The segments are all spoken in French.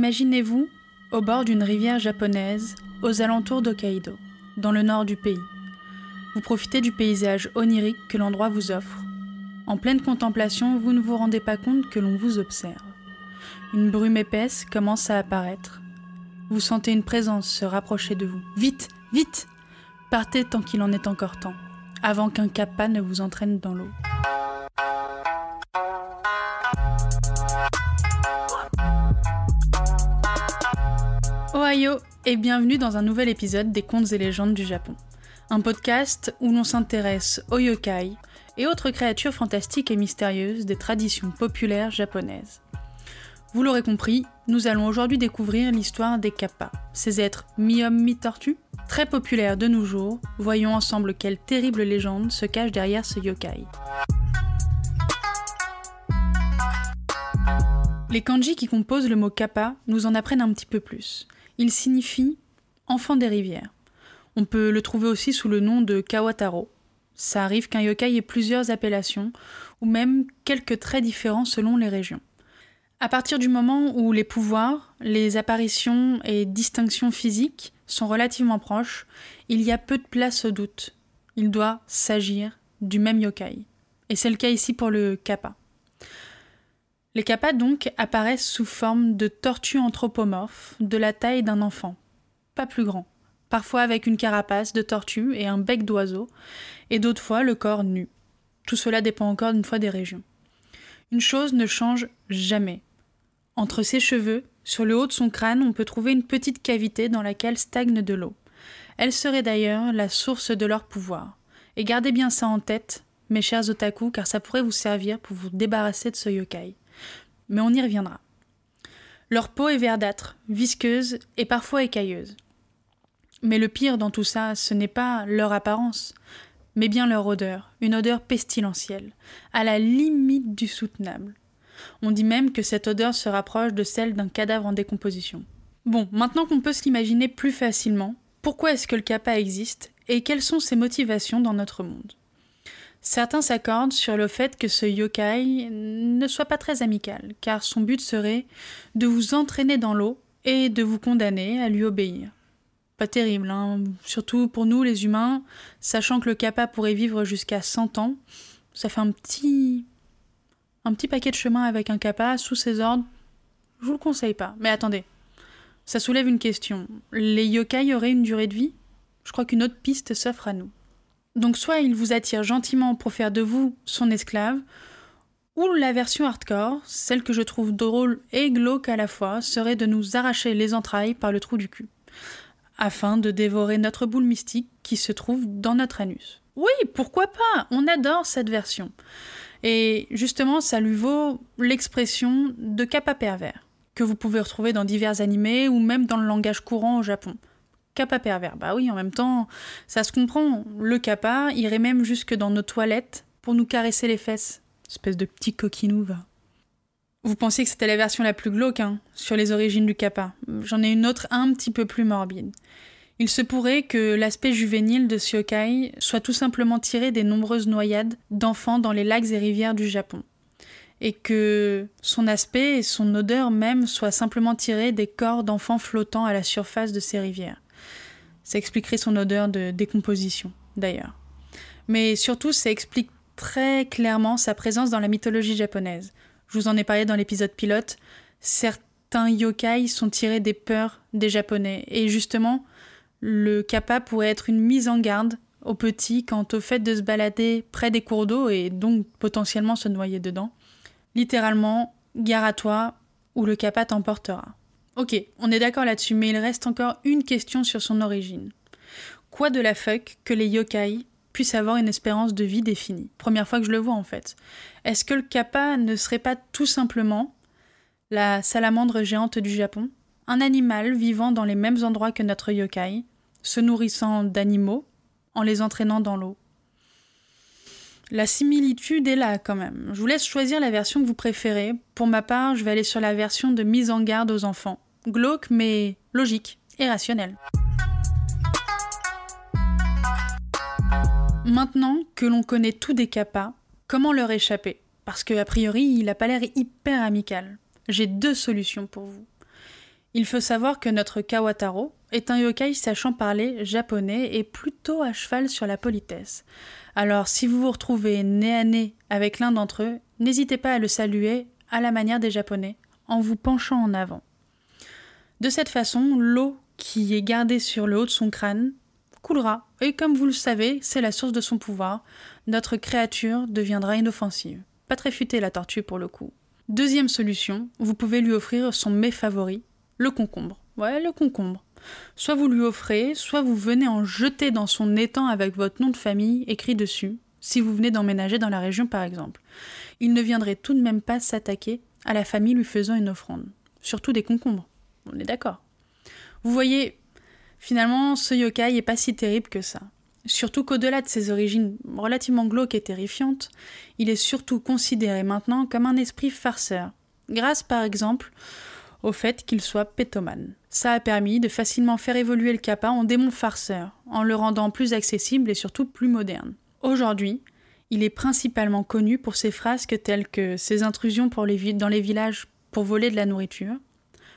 Imaginez-vous au bord d'une rivière japonaise, aux alentours d'Hokkaido, dans le nord du pays. Vous profitez du paysage onirique que l'endroit vous offre. En pleine contemplation, vous ne vous rendez pas compte que l'on vous observe. Une brume épaisse commence à apparaître. Vous sentez une présence se rapprocher de vous. Vite, vite Partez tant qu'il en est encore temps, avant qu'un kappa ne vous entraîne dans l'eau. Ohio et bienvenue dans un nouvel épisode des contes et légendes du Japon. Un podcast où l'on s'intéresse aux yokai et autres créatures fantastiques et mystérieuses des traditions populaires japonaises. Vous l'aurez compris, nous allons aujourd'hui découvrir l'histoire des kappa, ces êtres mi-hommes mi-tortues, très populaires de nos jours. Voyons ensemble quelle terrible légende se cache derrière ce yokai. Les kanji qui composent le mot kappa nous en apprennent un petit peu plus. Il signifie enfant des rivières. On peut le trouver aussi sous le nom de Kawataro. Ça arrive qu'un yokai ait plusieurs appellations, ou même quelques traits différents selon les régions. À partir du moment où les pouvoirs, les apparitions et distinctions physiques sont relativement proches, il y a peu de place au doute. Il doit s'agir du même yokai. Et c'est le cas ici pour le kappa. Les kappas donc apparaissent sous forme de tortues anthropomorphes de la taille d'un enfant, pas plus grand, parfois avec une carapace de tortue et un bec d'oiseau, et d'autres fois le corps nu. Tout cela dépend encore une fois des régions. Une chose ne change jamais. Entre ses cheveux, sur le haut de son crâne, on peut trouver une petite cavité dans laquelle stagne de l'eau. Elle serait d'ailleurs la source de leur pouvoir. Et gardez bien ça en tête, mes chers otaku, car ça pourrait vous servir pour vous débarrasser de ce yokai mais on y reviendra. Leur peau est verdâtre, visqueuse et parfois écailleuse. Mais le pire dans tout ça, ce n'est pas leur apparence, mais bien leur odeur, une odeur pestilentielle, à la limite du soutenable. On dit même que cette odeur se rapproche de celle d'un cadavre en décomposition. Bon, maintenant qu'on peut se l'imaginer plus facilement, pourquoi est-ce que le kappa existe et quelles sont ses motivations dans notre monde? Certains s'accordent sur le fait que ce yokai ne soit pas très amical, car son but serait de vous entraîner dans l'eau et de vous condamner à lui obéir. Pas terrible, hein surtout pour nous les humains, sachant que le kappa pourrait vivre jusqu'à 100 ans, ça fait un petit un petit paquet de chemin avec un kappa sous ses ordres. Je vous le conseille pas. Mais attendez, ça soulève une question. Les yokai auraient une durée de vie? Je crois qu'une autre piste s'offre à nous. Donc soit il vous attire gentiment pour faire de vous son esclave, ou la version hardcore, celle que je trouve drôle et glauque à la fois, serait de nous arracher les entrailles par le trou du cul, afin de dévorer notre boule mystique qui se trouve dans notre anus. Oui, pourquoi pas? On adore cette version. Et justement, ça lui vaut l'expression de kappa pervers, que vous pouvez retrouver dans divers animés ou même dans le langage courant au Japon. Kappa pervers. Bah oui, en même temps, ça se comprend. Le kappa irait même jusque dans nos toilettes pour nous caresser les fesses. Espèce de petit coquinou, va. Vous pensiez que c'était la version la plus glauque, hein, sur les origines du kappa. J'en ai une autre un petit peu plus morbide. Il se pourrait que l'aspect juvénile de Siokai soit tout simplement tiré des nombreuses noyades d'enfants dans les lacs et rivières du Japon. Et que son aspect et son odeur même soient simplement tirés des corps d'enfants flottant à la surface de ces rivières. Ça expliquerait son odeur de décomposition, d'ailleurs. Mais surtout, ça explique très clairement sa présence dans la mythologie japonaise. Je vous en ai parlé dans l'épisode pilote. Certains yokai sont tirés des peurs des Japonais. Et justement, le kappa pourrait être une mise en garde aux petits quant au fait de se balader près des cours d'eau et donc potentiellement se noyer dedans. Littéralement, gare à toi ou le kappa t'emportera. Ok, on est d'accord là-dessus, mais il reste encore une question sur son origine. Quoi de la fuck que les yokai puissent avoir une espérance de vie définie? Première fois que je le vois en fait. Est-ce que le kappa ne serait pas tout simplement la salamandre géante du Japon? Un animal vivant dans les mêmes endroits que notre yokai, se nourrissant d'animaux en les entraînant dans l'eau. La similitude est là quand même. Je vous laisse choisir la version que vous préférez. Pour ma part, je vais aller sur la version de mise en garde aux enfants glauque mais logique et rationnel. Maintenant que l'on connaît tout des kappas, comment leur échapper? Parce que priori, il n'a pas l'air hyper amical. J'ai deux solutions pour vous. Il faut savoir que notre Kawataro est un yokai sachant parler japonais et plutôt à cheval sur la politesse. Alors si vous vous retrouvez nez à nez avec l'un d'entre eux, n'hésitez pas à le saluer à la manière des japonais, en vous penchant en avant. De cette façon, l'eau qui est gardée sur le haut de son crâne coulera, et comme vous le savez, c'est la source de son pouvoir, notre créature deviendra inoffensive. Pas très futée la tortue pour le coup. Deuxième solution, vous pouvez lui offrir son mets favori, le concombre. Ouais, le concombre. Soit vous lui offrez, soit vous venez en jeter dans son étang avec votre nom de famille écrit dessus, si vous venez d'emménager dans la région par exemple. Il ne viendrait tout de même pas s'attaquer à la famille lui faisant une offrande. Surtout des concombres. On est d'accord. Vous voyez, finalement, ce yokai est pas si terrible que ça. Surtout qu'au-delà de ses origines relativement glauques et terrifiantes, il est surtout considéré maintenant comme un esprit farceur, grâce par exemple au fait qu'il soit pétomane. Ça a permis de facilement faire évoluer le kappa en démon farceur, en le rendant plus accessible et surtout plus moderne. Aujourd'hui, il est principalement connu pour ses frasques telles que ses intrusions dans les villages pour voler de la nourriture,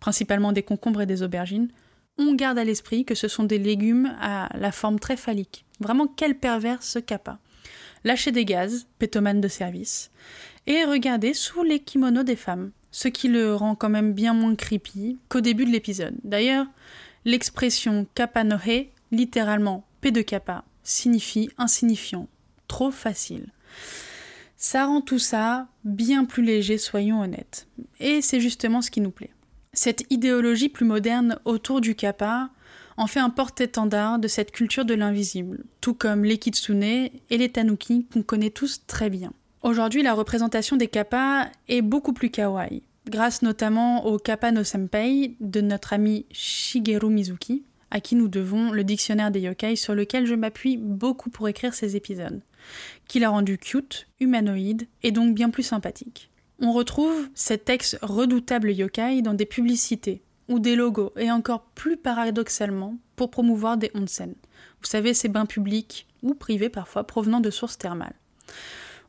principalement des concombres et des aubergines. On garde à l'esprit que ce sont des légumes à la forme très phallique. Vraiment, quel pervers ce kappa. Lâcher des gaz, pétomane de service, et regarder sous les kimonos des femmes ce qui le rend quand même bien moins creepy qu'au début de l'épisode. D'ailleurs, l'expression kappa no he, littéralement P de kappa, signifie insignifiant, trop facile. Ça rend tout ça bien plus léger, soyons honnêtes. Et c'est justement ce qui nous plaît. Cette idéologie plus moderne autour du kappa en fait un porte-étendard de cette culture de l'invisible, tout comme les kitsune et les tanuki qu'on connaît tous très bien. Aujourd'hui, la représentation des kappas est beaucoup plus kawaii, grâce notamment au kappa no senpai de notre ami Shigeru Mizuki, à qui nous devons le dictionnaire des yokai sur lequel je m'appuie beaucoup pour écrire ces épisodes, qui l'a rendu cute, humanoïde et donc bien plus sympathique. On retrouve cet ex redoutable yokai dans des publicités ou des logos, et encore plus paradoxalement pour promouvoir des onsen. Vous savez, ces bains publics ou privés parfois provenant de sources thermales.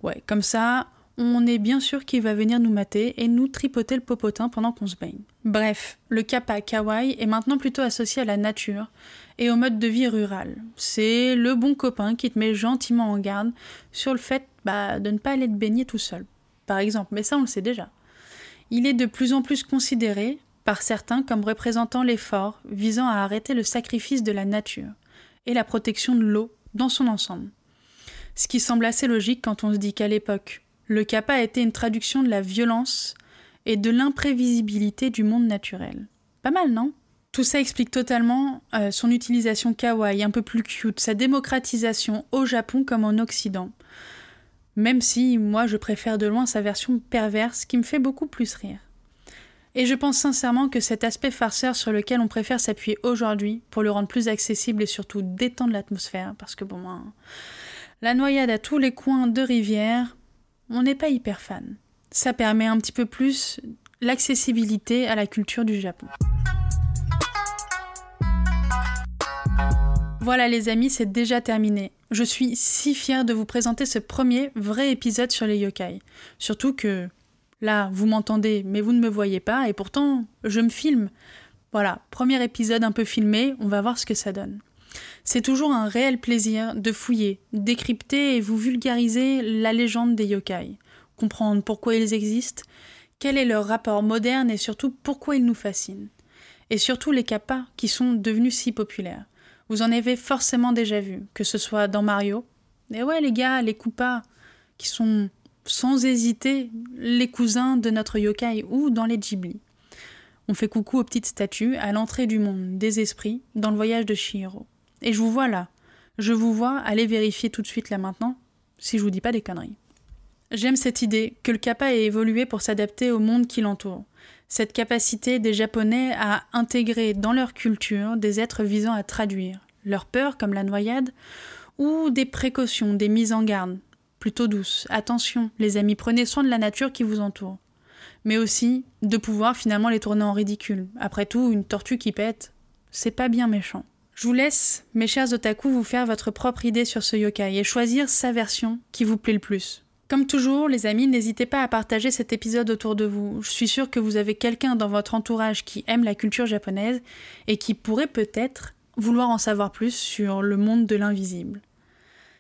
Ouais, comme ça, on est bien sûr qu'il va venir nous mater et nous tripoter le popotin pendant qu'on se baigne. Bref, le kappa kawaii est maintenant plutôt associé à la nature et au mode de vie rural. C'est le bon copain qui te met gentiment en garde sur le fait bah, de ne pas aller te baigner tout seul, par exemple, mais ça on le sait déjà. Il est de plus en plus considéré par certains comme représentant l'effort visant à arrêter le sacrifice de la nature et la protection de l'eau dans son ensemble. Ce qui semble assez logique quand on se dit qu'à l'époque, le kappa été une traduction de la violence et de l'imprévisibilité du monde naturel. Pas mal, non? Tout ça explique totalement euh, son utilisation kawaii, un peu plus cute, sa démocratisation au Japon comme en Occident. Même si, moi, je préfère de loin sa version perverse qui me fait beaucoup plus rire. Et je pense sincèrement que cet aspect farceur sur lequel on préfère s'appuyer aujourd'hui pour le rendre plus accessible et surtout détendre l'atmosphère, parce que bon, moi, la noyade à tous les coins de rivière, on n'est pas hyper fan. Ça permet un petit peu plus l'accessibilité à la culture du Japon. Voilà les amis, c'est déjà terminé. Je suis si fière de vous présenter ce premier vrai épisode sur les yokai. Surtout que là, vous m'entendez, mais vous ne me voyez pas, et pourtant, je me filme. Voilà, premier épisode un peu filmé, on va voir ce que ça donne. C'est toujours un réel plaisir de fouiller, décrypter et vous vulgariser la légende des yokai, comprendre pourquoi ils existent, quel est leur rapport moderne et surtout pourquoi ils nous fascinent. Et surtout les kappas qui sont devenus si populaires. Vous en avez forcément déjà vu, que ce soit dans Mario. Et ouais les gars, les Koopas, qui sont sans hésiter les cousins de notre yokai ou dans les Ghibli. On fait coucou aux petites statues à l'entrée du monde des esprits dans le voyage de Shihiro. Et je vous vois là. Je vous vois aller vérifier tout de suite là maintenant, si je vous dis pas des conneries. J'aime cette idée que le kappa ait évolué pour s'adapter au monde qui l'entoure. Cette capacité des Japonais à intégrer dans leur culture des êtres visant à traduire leur peur, comme la noyade, ou des précautions, des mises en garde, plutôt douces. Attention, les amis, prenez soin de la nature qui vous entoure. Mais aussi de pouvoir finalement les tourner en ridicule. Après tout, une tortue qui pète, c'est pas bien méchant. Je vous laisse, mes chers otaku, vous faire votre propre idée sur ce yokai et choisir sa version qui vous plaît le plus. Comme toujours, les amis, n'hésitez pas à partager cet épisode autour de vous. Je suis sûre que vous avez quelqu'un dans votre entourage qui aime la culture japonaise et qui pourrait peut-être vouloir en savoir plus sur le monde de l'invisible.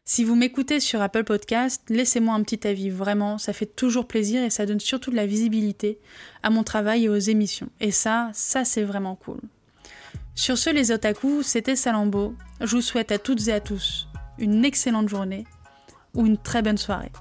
Si vous m'écoutez sur Apple Podcast, laissez-moi un petit avis, vraiment, ça fait toujours plaisir et ça donne surtout de la visibilité à mon travail et aux émissions. Et ça, ça c'est vraiment cool. Sur ce les otaku, c'était Salambo. Je vous souhaite à toutes et à tous une excellente journée ou une très bonne soirée.